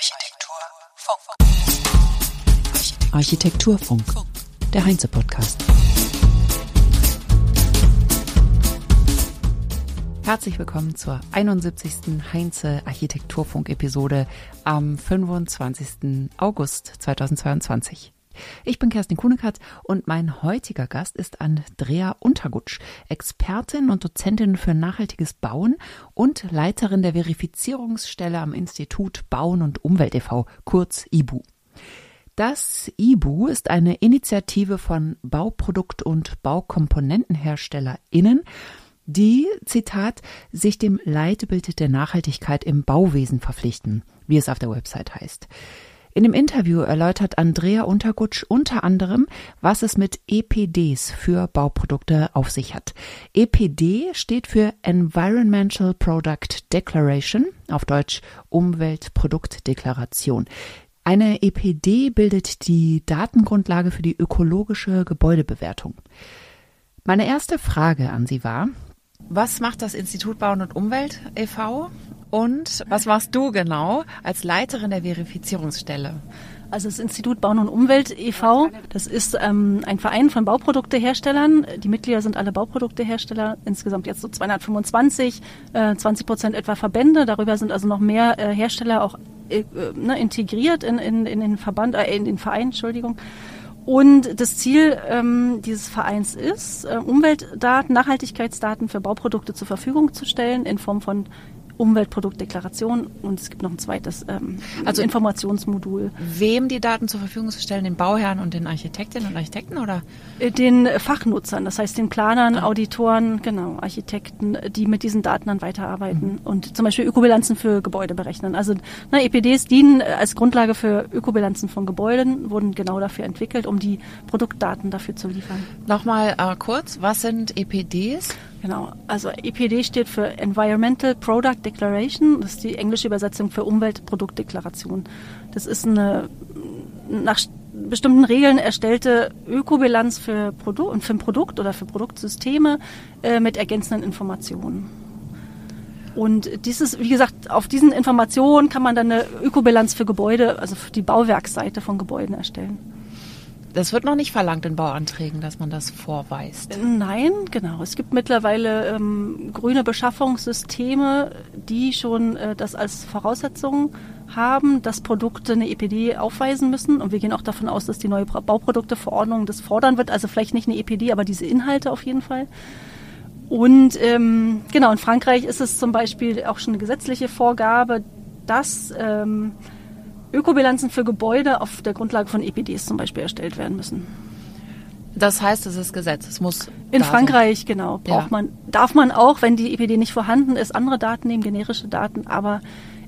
Architekturfunk. Architekturfunk, der Heinze-Podcast. Herzlich willkommen zur 71. Heinze Architekturfunk-Episode am 25. August 2022. Ich bin Kerstin Kunekatz und mein heutiger Gast ist Andrea Untergutsch, Expertin und Dozentin für nachhaltiges Bauen und Leiterin der Verifizierungsstelle am Institut Bauen und Umwelt e.V., kurz IBU. Das IBU ist eine Initiative von Bauprodukt- und BaukomponentenherstellerInnen, die, Zitat, sich dem Leitbild der Nachhaltigkeit im Bauwesen verpflichten, wie es auf der Website heißt. In dem Interview erläutert Andrea Untergutsch unter anderem, was es mit EPDs für Bauprodukte auf sich hat. EPD steht für Environmental Product Declaration, auf Deutsch Umweltproduktdeklaration. Eine EPD bildet die Datengrundlage für die ökologische Gebäudebewertung. Meine erste Frage an Sie war, was macht das Institut Bauen und Umwelt e.V.? Und was machst du genau als Leiterin der Verifizierungsstelle? Also das Institut Bauen und Umwelt e.V., das ist ähm, ein Verein von Bauprodukteherstellern. Die Mitglieder sind alle Bauproduktehersteller, insgesamt jetzt so 225, äh, 20 Prozent etwa Verbände. Darüber sind also noch mehr äh, Hersteller auch äh, ne, integriert in, in, in den Verband, äh, in den Verein, Entschuldigung. Und das Ziel ähm, dieses Vereins ist, äh, Umweltdaten, Nachhaltigkeitsdaten für Bauprodukte zur Verfügung zu stellen in Form von Umweltproduktdeklaration und es gibt noch ein zweites ähm, also Informationsmodul. Wem die Daten zur Verfügung zu stellen, den Bauherren und den Architektinnen und Architekten oder? Äh, den Fachnutzern, das heißt den Planern, ah. Auditoren, genau, Architekten, die mit diesen Daten dann weiterarbeiten mhm. und zum Beispiel Ökobilanzen für Gebäude berechnen. Also na, EPDs dienen äh, als Grundlage für Ökobilanzen von Gebäuden, wurden genau dafür entwickelt, um die Produktdaten dafür zu liefern. Nochmal äh, kurz, was sind EPDs? Genau, also EPD steht für Environmental Product Declaration, das ist die englische Übersetzung für Umweltproduktdeklaration. Das ist eine nach bestimmten Regeln erstellte Ökobilanz für, Produ für ein Produkt oder für Produktsysteme äh, mit ergänzenden Informationen. Und dieses, wie gesagt, auf diesen Informationen kann man dann eine Ökobilanz für Gebäude, also für die Bauwerksseite von Gebäuden erstellen. Das wird noch nicht verlangt in Bauanträgen, dass man das vorweist. Nein, genau. Es gibt mittlerweile ähm, grüne Beschaffungssysteme, die schon äh, das als Voraussetzung haben, dass Produkte eine EPD aufweisen müssen. Und wir gehen auch davon aus, dass die neue Bauprodukteverordnung das fordern wird. Also vielleicht nicht eine EPD, aber diese Inhalte auf jeden Fall. Und ähm, genau, in Frankreich ist es zum Beispiel auch schon eine gesetzliche Vorgabe, dass ähm, Ökobilanzen für Gebäude auf der Grundlage von EPDs zum Beispiel erstellt werden müssen. Das heißt, es ist Gesetz. Es muss in Frankreich sein. genau braucht ja. man darf man auch, wenn die EPD nicht vorhanden ist, andere Daten nehmen, generische Daten. Aber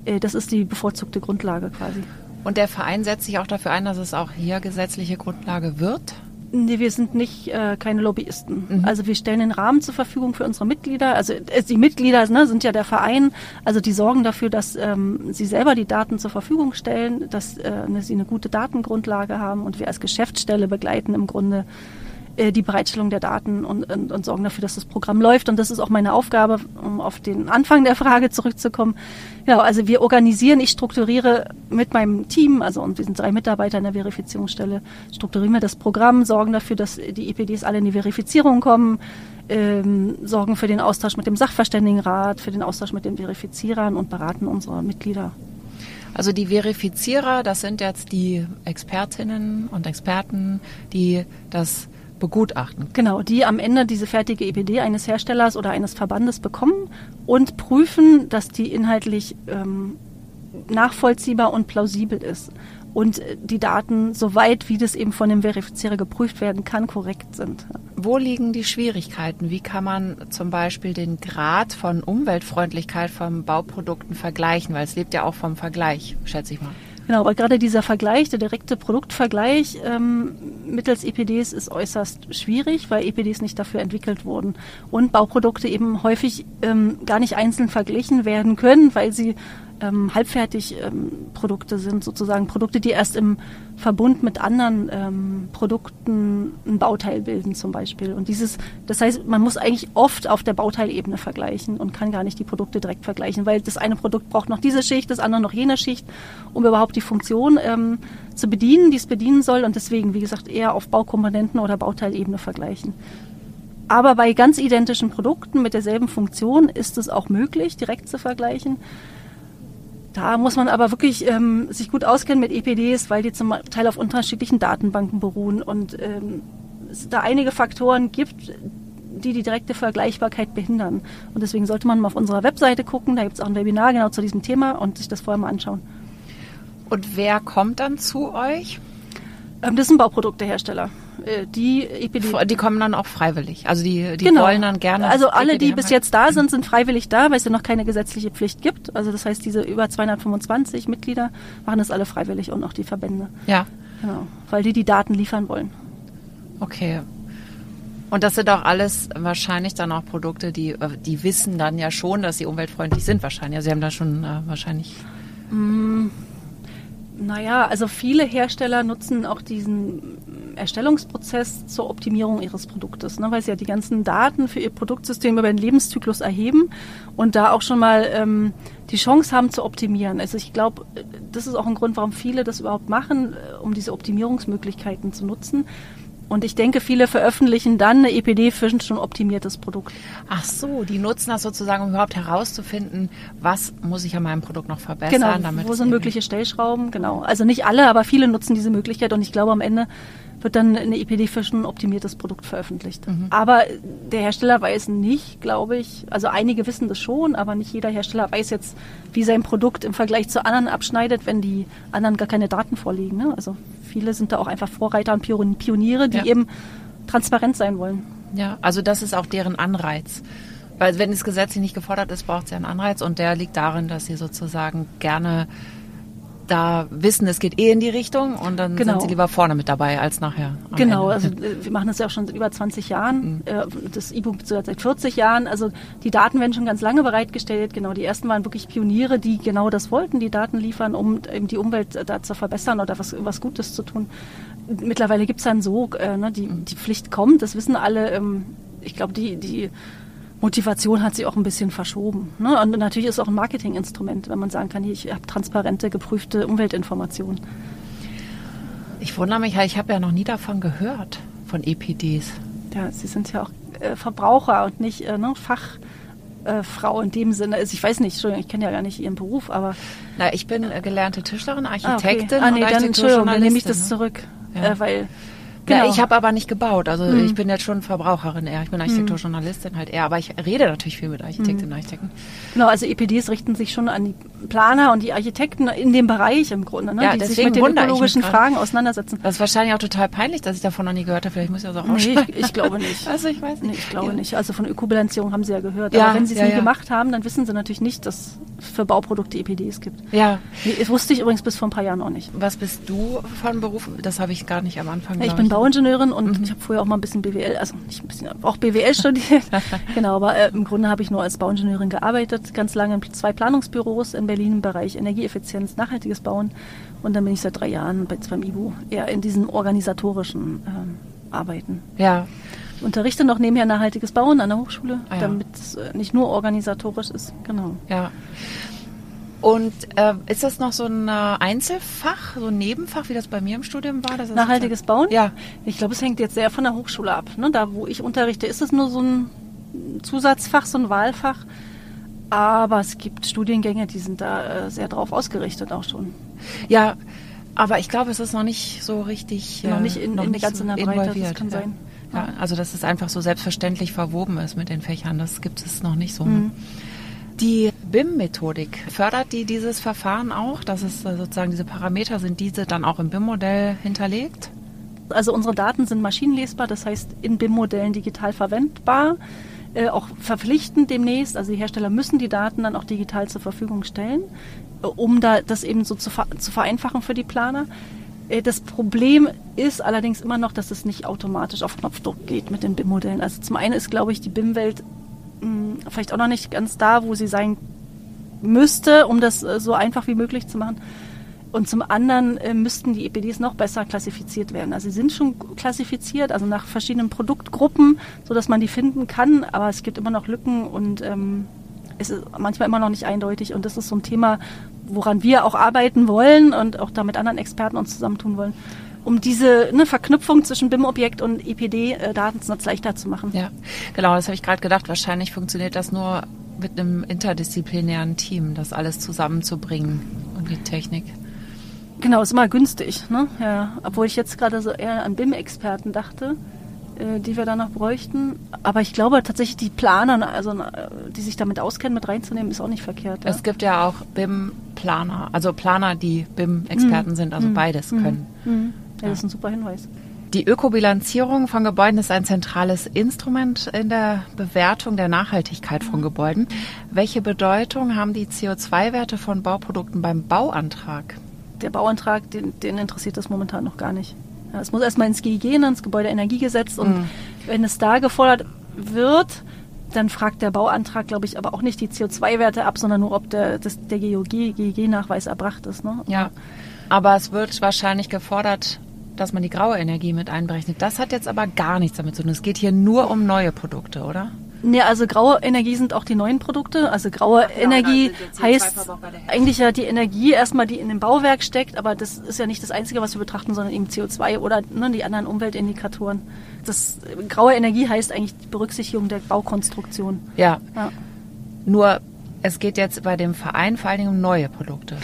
äh, das ist die bevorzugte Grundlage quasi. Und der Verein setzt sich auch dafür ein, dass es auch hier gesetzliche Grundlage wird. Nee, wir sind nicht äh, keine Lobbyisten. Mhm. Also wir stellen den Rahmen zur Verfügung für unsere Mitglieder. Also äh, die Mitglieder ne, sind ja der Verein. Also die sorgen dafür, dass ähm, sie selber die Daten zur Verfügung stellen, dass äh, ne, sie eine gute Datengrundlage haben und wir als Geschäftsstelle begleiten im Grunde äh, die Bereitstellung der Daten und, und, und sorgen dafür, dass das Programm läuft. Und das ist auch meine Aufgabe, um auf den Anfang der Frage zurückzukommen. Ja, also wir organisieren, ich strukturiere mit meinem Team, also und wir sind drei Mitarbeiter in der Verifizierungsstelle, strukturieren wir das Programm, sorgen dafür, dass die EPDs alle in die Verifizierung kommen, ähm, sorgen für den Austausch mit dem Sachverständigenrat, für den Austausch mit den Verifizierern und beraten unsere Mitglieder. Also die Verifizierer, das sind jetzt die Expertinnen und Experten, die das begutachten. Genau, die am Ende diese fertige EPD eines Herstellers oder eines Verbandes bekommen und prüfen, dass die inhaltlich ähm, nachvollziehbar und plausibel ist und die Daten, soweit wie das eben von dem Verifizierer geprüft werden kann, korrekt sind. Wo liegen die Schwierigkeiten? Wie kann man zum Beispiel den Grad von Umweltfreundlichkeit von Bauprodukten vergleichen? Weil es lebt ja auch vom Vergleich, schätze ich mal. Genau, aber gerade dieser Vergleich, der direkte Produktvergleich ähm, mittels EPDs ist äußerst schwierig, weil EPDs nicht dafür entwickelt wurden und Bauprodukte eben häufig ähm, gar nicht einzeln verglichen werden können, weil sie ähm, Halbfertigprodukte ähm, sind, sozusagen Produkte, die erst im Verbund mit anderen ähm, Produkten ein Bauteil bilden zum Beispiel. Und dieses, das heißt, man muss eigentlich oft auf der Bauteilebene vergleichen und kann gar nicht die Produkte direkt vergleichen, weil das eine Produkt braucht noch diese Schicht, das andere noch jene Schicht, um überhaupt die Funktion ähm, zu bedienen, die es bedienen soll. Und deswegen, wie gesagt, eher auf Baukomponenten oder Bauteilebene vergleichen. Aber bei ganz identischen Produkten mit derselben Funktion ist es auch möglich, direkt zu vergleichen. Da muss man aber wirklich ähm, sich gut auskennen mit EPDs, weil die zum Teil auf unterschiedlichen Datenbanken beruhen und ähm, es da einige Faktoren gibt, die die direkte Vergleichbarkeit behindern. Und deswegen sollte man mal auf unserer Webseite gucken, da gibt es auch ein Webinar genau zu diesem Thema und sich das vorher mal anschauen. Und wer kommt dann zu euch? Ähm, das sind Bauproduktehersteller. Äh, die EPD. Die kommen dann auch freiwillig. Also die, die genau. wollen dann gerne. Also alle, die bis jetzt da sind, sind freiwillig da, weil es ja noch keine gesetzliche Pflicht gibt. Also das heißt, diese über 225 Mitglieder machen das alle freiwillig und auch die Verbände. Ja. Genau. Weil die die Daten liefern wollen. Okay. Und das sind auch alles wahrscheinlich dann auch Produkte, die, die wissen dann ja schon, dass sie umweltfreundlich sind wahrscheinlich. Also sie haben da schon äh, wahrscheinlich. Mm, naja, also viele Hersteller nutzen auch diesen Erstellungsprozess zur Optimierung ihres Produktes, ne, weil sie ja die ganzen Daten für ihr Produktsystem über den Lebenszyklus erheben und da auch schon mal ähm, die Chance haben zu optimieren. Also ich glaube, das ist auch ein Grund, warum viele das überhaupt machen, äh, um diese Optimierungsmöglichkeiten zu nutzen. Und ich denke, viele veröffentlichen dann eine EPD für ein schon optimiertes Produkt. Ach so, die nutzen das sozusagen, um überhaupt herauszufinden, was muss ich an meinem Produkt noch verbessern. Genau, damit wo sind mögliche Stellschrauben, genau. Also nicht alle, aber viele nutzen diese Möglichkeit und ich glaube, am Ende wird dann eine EPD für schon ein optimiertes Produkt veröffentlicht. Mhm. Aber der Hersteller weiß nicht, glaube ich, also einige wissen das schon, aber nicht jeder Hersteller weiß jetzt, wie sein Produkt im Vergleich zu anderen abschneidet, wenn die anderen gar keine Daten vorliegen. Ne? Also viele sind da auch einfach Vorreiter und Pioniere, die ja. eben transparent sein wollen. Ja, also das ist auch deren Anreiz. Weil wenn es gesetzlich nicht gefordert ist, braucht es ja einen Anreiz und der liegt darin, dass sie sozusagen gerne da wissen, es geht eh in die Richtung und dann genau. sind sie lieber vorne mit dabei als nachher. Genau, Ende. also äh, wir machen das ja auch schon seit über 20 Jahren, mhm. Äh, das E-Book seit 40 Jahren. Also die Daten werden schon ganz lange bereitgestellt. Genau, die ersten waren wirklich Pioniere, die genau das wollten, die Daten liefern, um eben die Umwelt äh, da zu verbessern oder was, was Gutes zu tun. Mittlerweile gibt es dann so, äh, ne, die, mhm. die Pflicht kommt, das wissen alle. Ähm, ich glaube, die, die Motivation hat sich auch ein bisschen verschoben. Ne? Und natürlich ist es auch ein Marketinginstrument, wenn man sagen kann, hier, ich habe transparente, geprüfte Umweltinformationen. Ich wundere mich, ich habe ja noch nie davon gehört, von EPDs. Ja, Sie sind ja auch äh, Verbraucher und nicht äh, ne, Fachfrau äh, in dem Sinne. Also ich weiß nicht, Entschuldigung, ich kenne ja gar nicht Ihren Beruf, aber. Na, ich bin äh, gelernte Tischlerin, Architektin. Ah, okay. ah nee, dann, Entschuldigung, dann nehme ich das ne? zurück. Ja. Äh, weil Genau. Ja, ich habe aber nicht gebaut. Also mhm. ich bin jetzt schon Verbraucherin eher. Ich bin Architekturjournalistin halt eher. Aber ich rede natürlich viel mit Architektinnen und Architekten. Genau, also EPDs richten sich schon an die Planer und die Architekten in dem Bereich im Grunde, ne, ja, die sich mit den ökologischen Fragen auseinandersetzen. Das ist wahrscheinlich auch total peinlich, dass ich davon noch nie gehört habe. Vielleicht muss ich das auch nee, ich, ich, glaube nicht. Also ich weiß nicht. Nee, ich glaube ja. nicht. Also von Ökobilanzierung haben Sie ja gehört. Ja, Aber wenn Sie es ja, nie gemacht haben, dann wissen Sie natürlich nicht, dass es für Bauprodukte EPDs gibt. Ja. Das wusste ich übrigens bis vor ein paar Jahren auch nicht. Was bist du von Beruf? Das habe ich gar nicht am Anfang. Ich bin Bauingenieurin und mhm. ich habe vorher auch mal ein bisschen BWL, also nicht ein bisschen, auch BWL studiert. genau, aber äh, im Grunde habe ich nur als Bauingenieurin gearbeitet, ganz lange in zwei Planungsbüros in Berlin im Bereich Energieeffizienz, nachhaltiges Bauen. Und dann bin ich seit drei Jahren bei, beim IBU eher in diesem organisatorischen ähm, Arbeiten. Ja. Unterrichte noch nebenher nachhaltiges Bauen an der Hochschule, ah, ja. damit es äh, nicht nur organisatorisch ist. Genau. Ja. Und äh, ist das noch so ein äh, Einzelfach, so ein Nebenfach, wie das bei mir im Studium war? Nachhaltiges Bauen? Ja. Ich glaube, es hängt jetzt sehr von der Hochschule ab. Ne? Da, wo ich unterrichte, ist es nur so ein Zusatzfach, so ein Wahlfach. Aber es gibt Studiengänge, die sind da äh, sehr drauf ausgerichtet auch schon. Ja, aber ich glaube, es ist noch nicht so richtig. Noch nicht in, noch in nicht ganz so in der Breite, das kann ja. sein. Ja, also dass es einfach so selbstverständlich verwoben ist mit den Fächern, das gibt es noch nicht so. Mhm. Die BIM-Methodik, fördert die dieses Verfahren auch, dass es äh, sozusagen diese Parameter sind, diese dann auch im BIM-Modell hinterlegt? Also unsere Daten sind maschinenlesbar, das heißt in BIM-Modellen digital verwendbar, äh, auch verpflichtend demnächst. Also die Hersteller müssen die Daten dann auch digital zur Verfügung stellen, äh, um da das eben so zu, zu vereinfachen für die Planer. Äh, das Problem ist allerdings immer noch, dass es nicht automatisch auf Knopfdruck geht mit den BIM-Modellen. Also zum einen ist, glaube ich, die BIM-Welt hm, vielleicht auch noch nicht ganz da, wo sie sein müsste, um das äh, so einfach wie möglich zu machen. Und zum anderen äh, müssten die EPDs noch besser klassifiziert werden. Also sie sind schon klassifiziert, also nach verschiedenen Produktgruppen, so dass man die finden kann, aber es gibt immer noch Lücken und ähm, es ist manchmal immer noch nicht eindeutig. Und das ist so ein Thema, woran wir auch arbeiten wollen und auch da mit anderen Experten uns zusammentun wollen, um diese ne, Verknüpfung zwischen BIM-Objekt und EPD-Datensatz leichter zu machen. Ja, genau, das habe ich gerade gedacht. Wahrscheinlich funktioniert das nur mit einem interdisziplinären Team, das alles zusammenzubringen und die Technik. Genau, ist immer günstig. Ne? Ja, obwohl ich jetzt gerade so eher an BIM-Experten dachte, äh, die wir da noch bräuchten. Aber ich glaube tatsächlich, die Planer, also äh, die sich damit auskennen, mit reinzunehmen, ist auch nicht verkehrt. Ja? Es gibt ja auch BIM-Planer, also Planer, die BIM-Experten mhm. sind, also mhm. beides mhm. können. Ja, das ist ein super Hinweis. Die Ökobilanzierung von Gebäuden ist ein zentrales Instrument in der Bewertung der Nachhaltigkeit von Gebäuden. Welche Bedeutung haben die CO2-Werte von Bauprodukten beim Bauantrag? der Bauantrag, den, den interessiert das momentan noch gar nicht. Ja, es muss erstmal ins GEG, ins Gebäudeenergiegesetz und mhm. wenn es da gefordert wird, dann fragt der Bauantrag, glaube ich, aber auch nicht die CO2-Werte ab, sondern nur, ob der, das, der GEG-Nachweis erbracht ist. Ne? Ja, aber es wird wahrscheinlich gefordert, dass man die graue Energie mit einberechnet. Das hat jetzt aber gar nichts damit zu tun. Es geht hier nur um neue Produkte, oder? Nee, also graue Energie sind auch die neuen Produkte. Also graue Ach, Energie heißt eigentlich ja die Energie erstmal, die in dem Bauwerk steckt, aber das ist ja nicht das Einzige, was wir betrachten, sondern eben CO2 oder ne, die anderen Umweltindikatoren. Das graue Energie heißt eigentlich die Berücksichtigung der Baukonstruktion. Ja. ja. Nur es geht jetzt bei dem Verein vor allen Dingen um neue Produkte.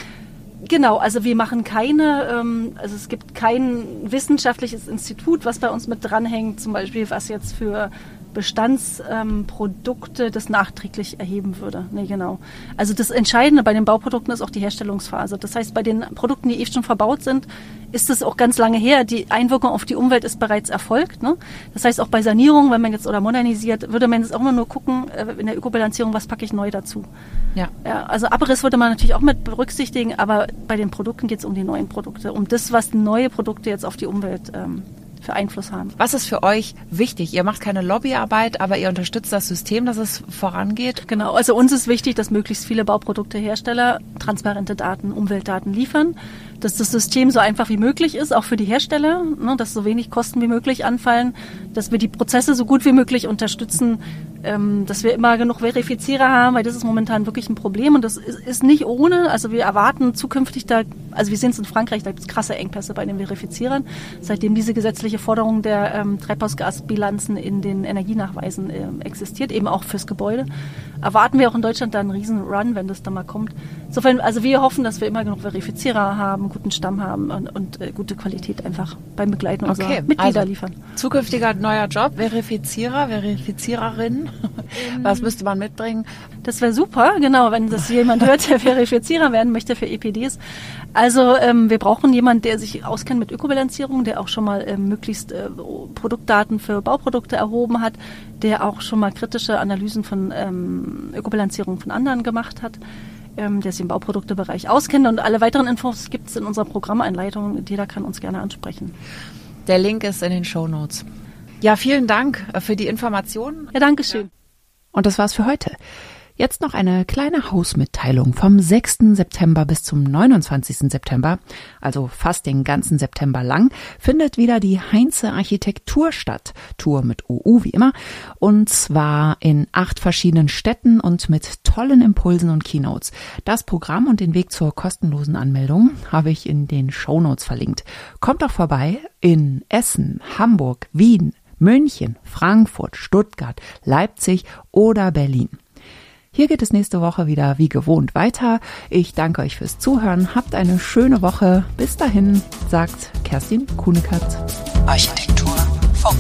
Genau, also wir machen keine, ähm, also es gibt kein wissenschaftliches Institut, was bei uns mit dranhängt, zum Beispiel was jetzt für Bestandsprodukte ähm, das nachträglich erheben würde. Nee, genau. Also das Entscheidende bei den Bauprodukten ist auch die Herstellungsphase. Das heißt, bei den Produkten, die eh schon verbaut sind, ist es auch ganz lange her. Die Einwirkung auf die Umwelt ist bereits erfolgt. Ne? Das heißt, auch bei Sanierung, wenn man jetzt oder modernisiert, würde man jetzt auch immer nur gucken, äh, in der Ökobilanzierung, was packe ich neu dazu. Ja. ja. Also Abriss würde man natürlich auch mit berücksichtigen, aber bei den Produkten geht es um die neuen Produkte, um das, was neue Produkte jetzt auf die Umwelt ähm, für Einfluss haben. Was ist für euch wichtig? Ihr macht keine Lobbyarbeit, aber ihr unterstützt das System, dass es vorangeht? Genau, also uns ist wichtig, dass möglichst viele Bauproduktehersteller transparente Daten, Umweltdaten liefern dass das System so einfach wie möglich ist, auch für die Hersteller, ne, dass so wenig Kosten wie möglich anfallen, dass wir die Prozesse so gut wie möglich unterstützen, ähm, dass wir immer genug Verifizierer haben, weil das ist momentan wirklich ein Problem und das ist, ist nicht ohne. Also wir erwarten zukünftig da, also wir sehen es in Frankreich, da gibt es krasse Engpässe bei den Verifizierern, seitdem diese gesetzliche Forderung der ähm, Treibhausgasbilanzen in den Energienachweisen äh, existiert, eben auch fürs Gebäude. Erwarten wir auch in Deutschland da einen riesen Run, wenn das da mal kommt. Insofern, also wir hoffen, dass wir immer genug Verifizierer haben, guten Stamm haben und, und äh, gute Qualität einfach beim Begleiten okay. unserer Mitglieder also, liefern. Zukünftiger neuer Job, Verifizierer, Verifiziererin. Was müsste man mitbringen? Das wäre super, genau, wenn das jemand hört, der Verifizierer werden möchte für EPDs. Also ähm, wir brauchen jemanden, der sich auskennt mit Ökobilanzierung, der auch schon mal ähm, möglichst äh, Produktdaten für Bauprodukte erhoben hat, der auch schon mal kritische Analysen von ähm, Ökobilanzierung von anderen gemacht hat ähm, der sich im Bauproduktebereich auskennt. Und alle weiteren Infos gibt es in unserer Programmeinleitung. Jeder kann uns gerne ansprechen. Der Link ist in den Show Notes. Ja, vielen Dank äh, für die Informationen. Ja, danke schön. Und das war's für heute. Jetzt noch eine kleine Hausmitteilung. Vom 6. September bis zum 29. September, also fast den ganzen September lang, findet wieder die Heinze Architektur statt. Tour mit OU wie immer. Und zwar in acht verschiedenen Städten und mit tollen Impulsen und Keynotes. Das Programm und den Weg zur kostenlosen Anmeldung habe ich in den Shownotes verlinkt. Kommt doch vorbei in Essen, Hamburg, Wien, München, Frankfurt, Stuttgart, Leipzig oder Berlin. Hier geht es nächste Woche wieder wie gewohnt weiter. Ich danke euch fürs Zuhören. Habt eine schöne Woche. Bis dahin, sagt Kerstin Kuhnekatz. Architektur Funk.